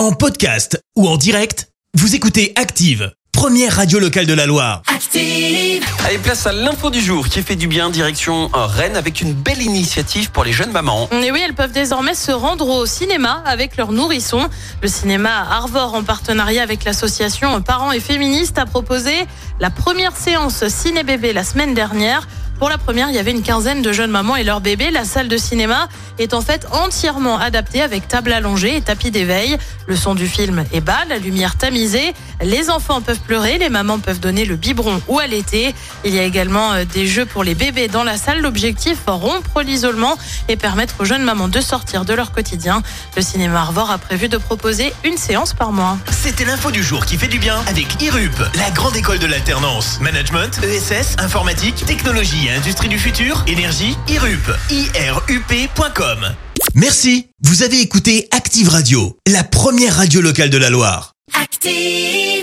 En podcast ou en direct, vous écoutez Active, première radio locale de la Loire. Active. Allez, place à l'info du jour qui fait du bien direction euh, Rennes avec une belle initiative pour les jeunes mamans. Et oui, elles peuvent désormais se rendre au cinéma avec leurs nourrissons. Le cinéma Arvor, en partenariat avec l'association Parents et Féministes, a proposé la première séance ciné-bébé la semaine dernière. Pour la première, il y avait une quinzaine de jeunes mamans et leurs bébés. La salle de cinéma est en fait entièrement adaptée avec table allongée et tapis d'éveil. Le son du film est bas, la lumière tamisée. Les enfants peuvent pleurer, les mamans peuvent donner le biberon ou allaiter. Il y a également euh, des jeux pour les bébés dans la salle. L'objectif, rompre l'isolement et permettre aux jeunes mamans de sortir de leur quotidien. Le cinéma Arvor a prévu de proposer une séance par mois. C'était l'info du jour qui fait du bien avec IRUP, la grande école de l'alternance. Management, ESS, informatique, technologie et industrie du futur, énergie, IRUP. IRUP.com. Merci. Vous avez écouté Active Radio, la première radio locale de la Loire. Active.